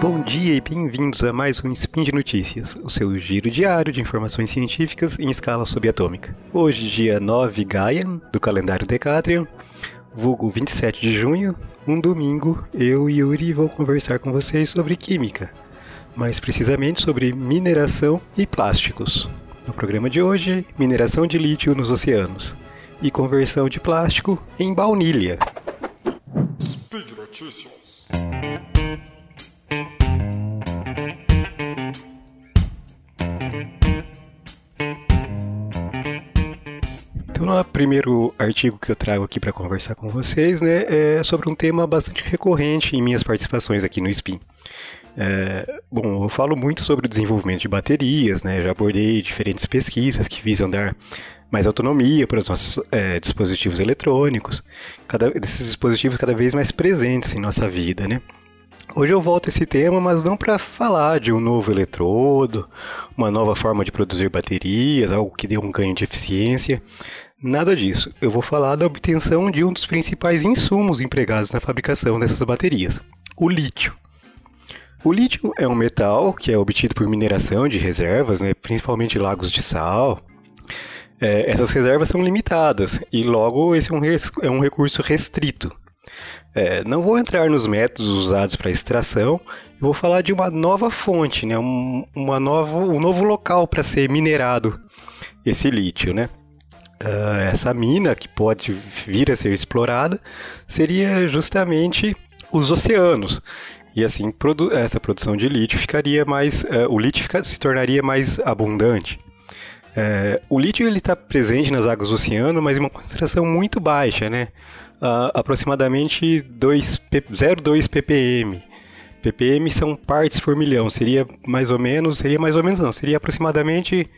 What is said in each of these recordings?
Bom dia e bem-vindos a mais um Spin de Notícias, o seu giro diário de informações científicas em escala subatômica. Hoje, dia 9 Gaian, do calendário Decatrian, vulgo 27 de junho, um domingo, eu e Yuri vou conversar com vocês sobre química, mais precisamente sobre mineração e plásticos. No programa de hoje, mineração de lítio nos oceanos e conversão de plástico em baunilha. Speed Notícias. Então, o primeiro artigo que eu trago aqui para conversar com vocês né, é sobre um tema bastante recorrente em minhas participações aqui no SPIN. É, bom, eu falo muito sobre o desenvolvimento de baterias, né, já abordei diferentes pesquisas que visam dar mais autonomia para os nossos é, dispositivos eletrônicos, cada, desses dispositivos cada vez mais presentes em nossa vida, né? Hoje eu volto a esse tema, mas não para falar de um novo eletrodo, uma nova forma de produzir baterias, algo que dê um ganho de eficiência, Nada disso. Eu vou falar da obtenção de um dos principais insumos empregados na fabricação dessas baterias, o lítio. O lítio é um metal que é obtido por mineração de reservas, né, principalmente lagos de sal. É, essas reservas são limitadas e, logo, esse é um, é um recurso restrito. É, não vou entrar nos métodos usados para extração, eu vou falar de uma nova fonte, né, um, uma nova, um novo local para ser minerado esse lítio. Né? Uh, essa mina que pode vir a ser explorada seria justamente os oceanos. E assim, produ essa produção de lítio ficaria mais. Uh, o lítio fica, se tornaria mais abundante. Uh, o lítio está presente nas águas do oceano, mas em uma concentração muito baixa, né? Uh, aproximadamente 0,2 ppm. ppm são partes por milhão, seria mais ou menos, seria mais ou menos não, seria aproximadamente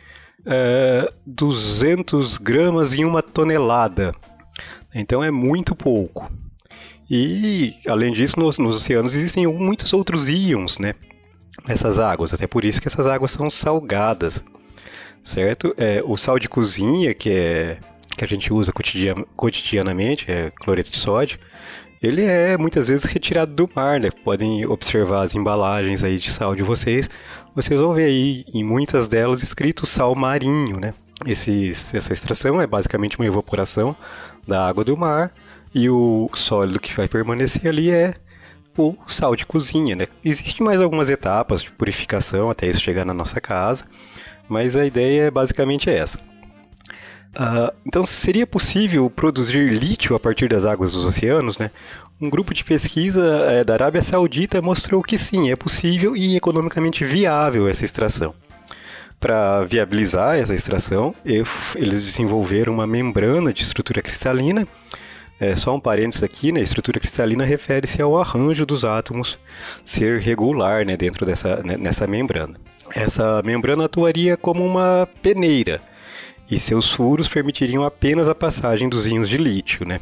é, 200 gramas em uma tonelada. Então é muito pouco. E, além disso, nos, nos oceanos existem muitos outros íons, né? Nessas águas. Até por isso que essas águas são salgadas, certo? É, o sal de cozinha, que, é, que a gente usa cotidian, cotidianamente, é cloreto de sódio, ele é muitas vezes retirado do mar, né? Podem observar as embalagens aí de sal de vocês. Vocês vão ver aí em muitas delas escrito sal marinho, né? Esse, essa extração é basicamente uma evaporação da água do mar e o sólido que vai permanecer ali é o sal de cozinha, né? Existem mais algumas etapas de purificação até isso chegar na nossa casa, mas a ideia é basicamente essa. Uh, então, seria possível produzir lítio a partir das águas dos oceanos, né? Um grupo de pesquisa é, da Arábia Saudita mostrou que sim, é possível e economicamente viável essa extração. Para viabilizar essa extração, eles desenvolveram uma membrana de estrutura cristalina. É, só um parênteses aqui, né? Estrutura cristalina refere-se ao arranjo dos átomos ser regular né, dentro dessa né, nessa membrana. Essa membrana atuaria como uma peneira, e seus furos permitiriam apenas a passagem dos íons de lítio, né?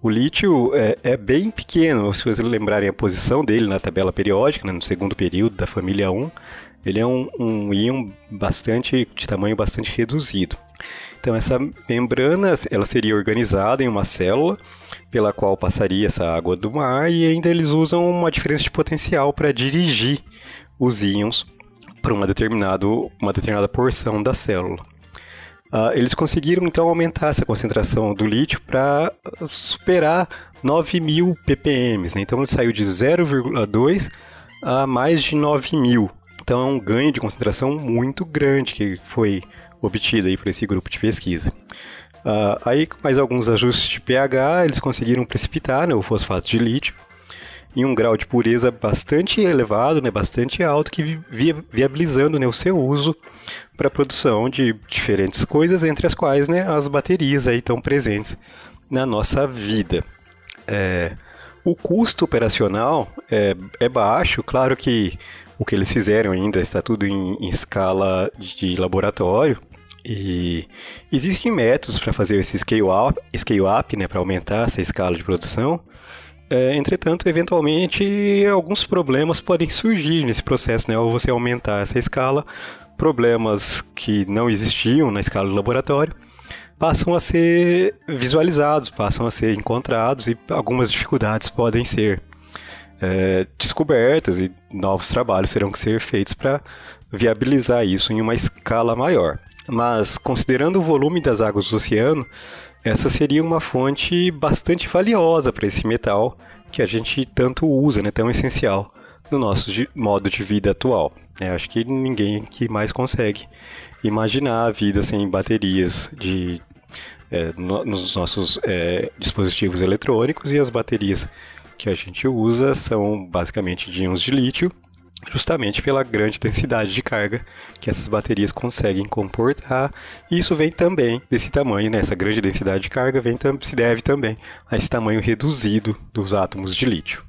O lítio é, é, bem pequeno, se vocês lembrarem a posição dele na tabela periódica, né, no segundo período da família 1, ele é um, um íon bastante de tamanho bastante reduzido. Então essa membrana ela seria organizada em uma célula pela qual passaria essa água do mar e ainda eles usam uma diferença de potencial para dirigir os íons para uma, determinado, uma determinada porção da célula. Uh, eles conseguiram então aumentar essa concentração do lítio para superar 9 mil ppm. Né? Então ele saiu de 0,2 a mais de 9 mil. Então é um ganho de concentração muito grande que foi obtido aí por esse grupo de pesquisa. Uh, aí, com mais alguns ajustes de pH, eles conseguiram precipitar né, o fosfato de lítio em um grau de pureza bastante elevado, né, bastante alto, que via, viabilizando né, o seu uso para a produção de diferentes coisas, entre as quais né, as baterias aí estão presentes na nossa vida. É, o custo operacional é, é, baixo, claro que o que eles fizeram ainda está tudo em, em escala de laboratório, e existem métodos para fazer esse scale up, scale up né, para aumentar essa escala de produção, é, entretanto, eventualmente, alguns problemas podem surgir nesse processo, né? Ao você aumentar essa escala, problemas que não existiam na escala do laboratório passam a ser visualizados, passam a ser encontrados e algumas dificuldades podem ser é, descobertas e novos trabalhos terão que ser feitos para viabilizar isso em uma escala maior. Mas, considerando o volume das águas do oceano, essa seria uma fonte bastante valiosa para esse metal que a gente tanto usa, né, tão essencial no nosso modo de vida atual. É, acho que ninguém que mais consegue imaginar a vida sem baterias de, é, no, nos nossos é, dispositivos eletrônicos e as baterias que a gente usa são basicamente de íons de lítio, justamente pela grande densidade de carga que essas baterias conseguem comportar. E isso vem também desse tamanho, né? essa grande densidade de carga vem, se deve também a esse tamanho reduzido dos átomos de lítio.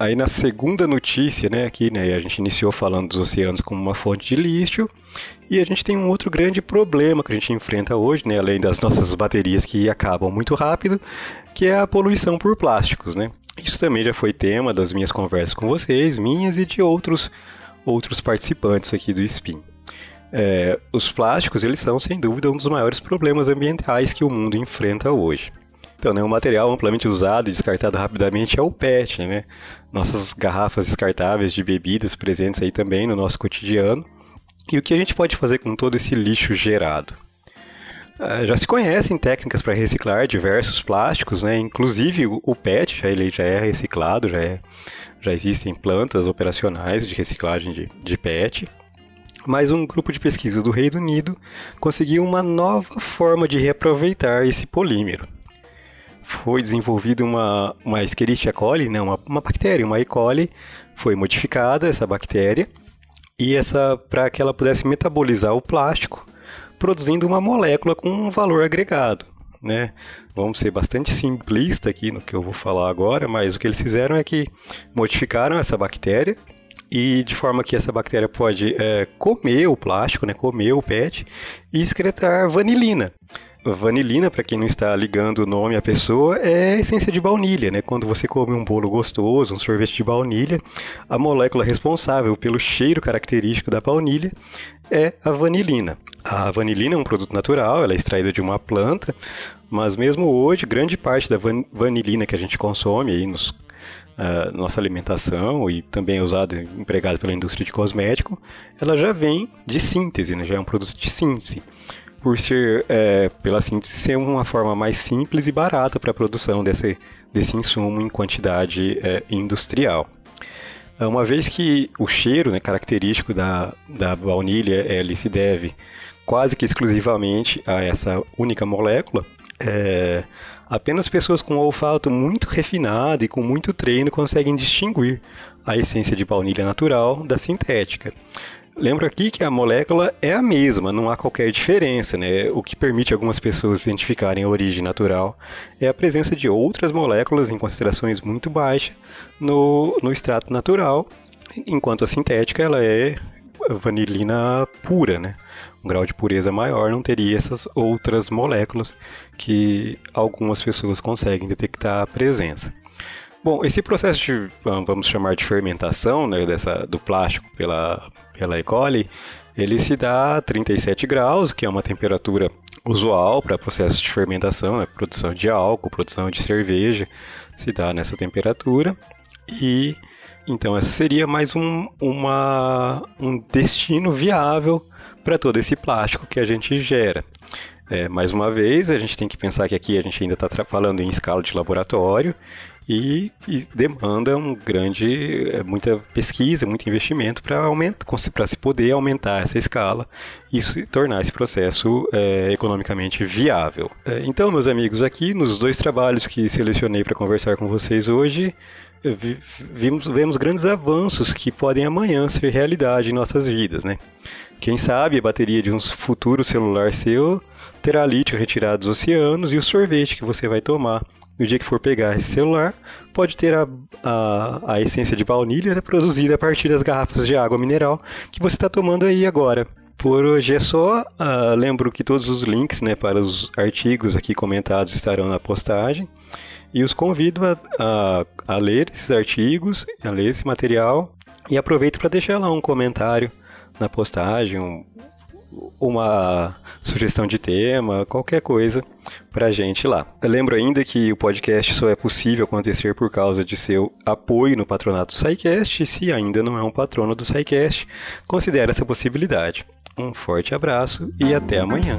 Aí na segunda notícia, né, aqui, né, a gente iniciou falando dos oceanos como uma fonte de lixo, e a gente tem um outro grande problema que a gente enfrenta hoje, né, além das nossas baterias que acabam muito rápido, que é a poluição por plásticos, né? Isso também já foi tema das minhas conversas com vocês, minhas e de outros outros participantes aqui do SPIN. É, os plásticos, eles são, sem dúvida, um dos maiores problemas ambientais que o mundo enfrenta hoje. Então, né, um material amplamente usado e descartado rapidamente é o PET, né? Nossas garrafas descartáveis de bebidas presentes aí também no nosso cotidiano. E o que a gente pode fazer com todo esse lixo gerado? Uh, já se conhecem técnicas para reciclar diversos plásticos, né? Inclusive o PET, já ele já é reciclado, já, é, já existem plantas operacionais de reciclagem de, de PET. Mas um grupo de pesquisa do Reino Unido conseguiu uma nova forma de reaproveitar esse polímero foi desenvolvida uma, uma Escherichia coli, né, uma, uma bactéria, uma E. coli, foi modificada essa bactéria, e essa para que ela pudesse metabolizar o plástico, produzindo uma molécula com um valor agregado. Né? Vamos ser bastante simplista aqui no que eu vou falar agora, mas o que eles fizeram é que modificaram essa bactéria e de forma que essa bactéria pode é, comer o plástico, né, comer o PET e excretar vanilina. Vanilina, para quem não está ligando o nome à pessoa, é a essência de baunilha, né? Quando você come um bolo gostoso, um sorvete de baunilha, a molécula responsável pelo cheiro característico da baunilha é a vanilina. A vanilina é um produto natural, ela é extraída de uma planta, mas mesmo hoje, grande parte da van vanilina que a gente consome aí nos Uh, nossa alimentação e também é usado empregado pela indústria de cosmético, ela já vem de síntese, né? já é um produto de síntese por ser, é, pela síntese, ser uma forma mais simples e barata para a produção desse, desse insumo em quantidade é, industrial. É, uma vez que o cheiro né, característico da, da baunilha ele se deve quase que exclusivamente a essa única molécula, é, apenas pessoas com olfato muito refinado e com muito treino conseguem distinguir a essência de baunilha natural da sintética. Lembro aqui que a molécula é a mesma, não há qualquer diferença, né? O que permite algumas pessoas identificarem a origem natural é a presença de outras moléculas em concentrações muito baixas no, no extrato natural, enquanto a sintética ela é vanilina pura, né? Um grau de pureza maior não teria essas outras moléculas que algumas pessoas conseguem detectar a presença. Bom, esse processo de, vamos chamar de fermentação, né, dessa, do plástico pela, pela E. coli, ele se dá a 37 graus, que é uma temperatura usual para processos de fermentação, né, produção de álcool, produção de cerveja, se dá nessa temperatura. E então essa seria mais um, uma, um destino viável para todo esse plástico que a gente gera. É, mais uma vez, a gente tem que pensar que aqui a gente ainda está falando em escala de laboratório e, e demanda um grande, é, muita pesquisa, muito investimento para aumentar, para se poder aumentar essa escala e tornar esse processo é, economicamente viável. É, então, meus amigos, aqui nos dois trabalhos que selecionei para conversar com vocês hoje, vimos, vemos grandes avanços que podem amanhã ser realidade em nossas vidas, né? Quem sabe a bateria de um futuro celular seu terá lítio retirado dos oceanos e o sorvete que você vai tomar no dia que for pegar esse celular, pode ter a, a, a essência de baunilha né, produzida a partir das garrafas de água mineral que você está tomando aí agora. Por hoje é só. Uh, lembro que todos os links né, para os artigos aqui comentados estarão na postagem. E os convido a, a, a ler esses artigos, a ler esse material. E aproveito para deixar lá um comentário na postagem, um, uma sugestão de tema, qualquer coisa pra gente lá. Eu lembro ainda que o podcast só é possível acontecer por causa de seu apoio no patronato do SciCast, e se ainda não é um patrono do SciCast, considere essa possibilidade. Um forte abraço e até amanhã.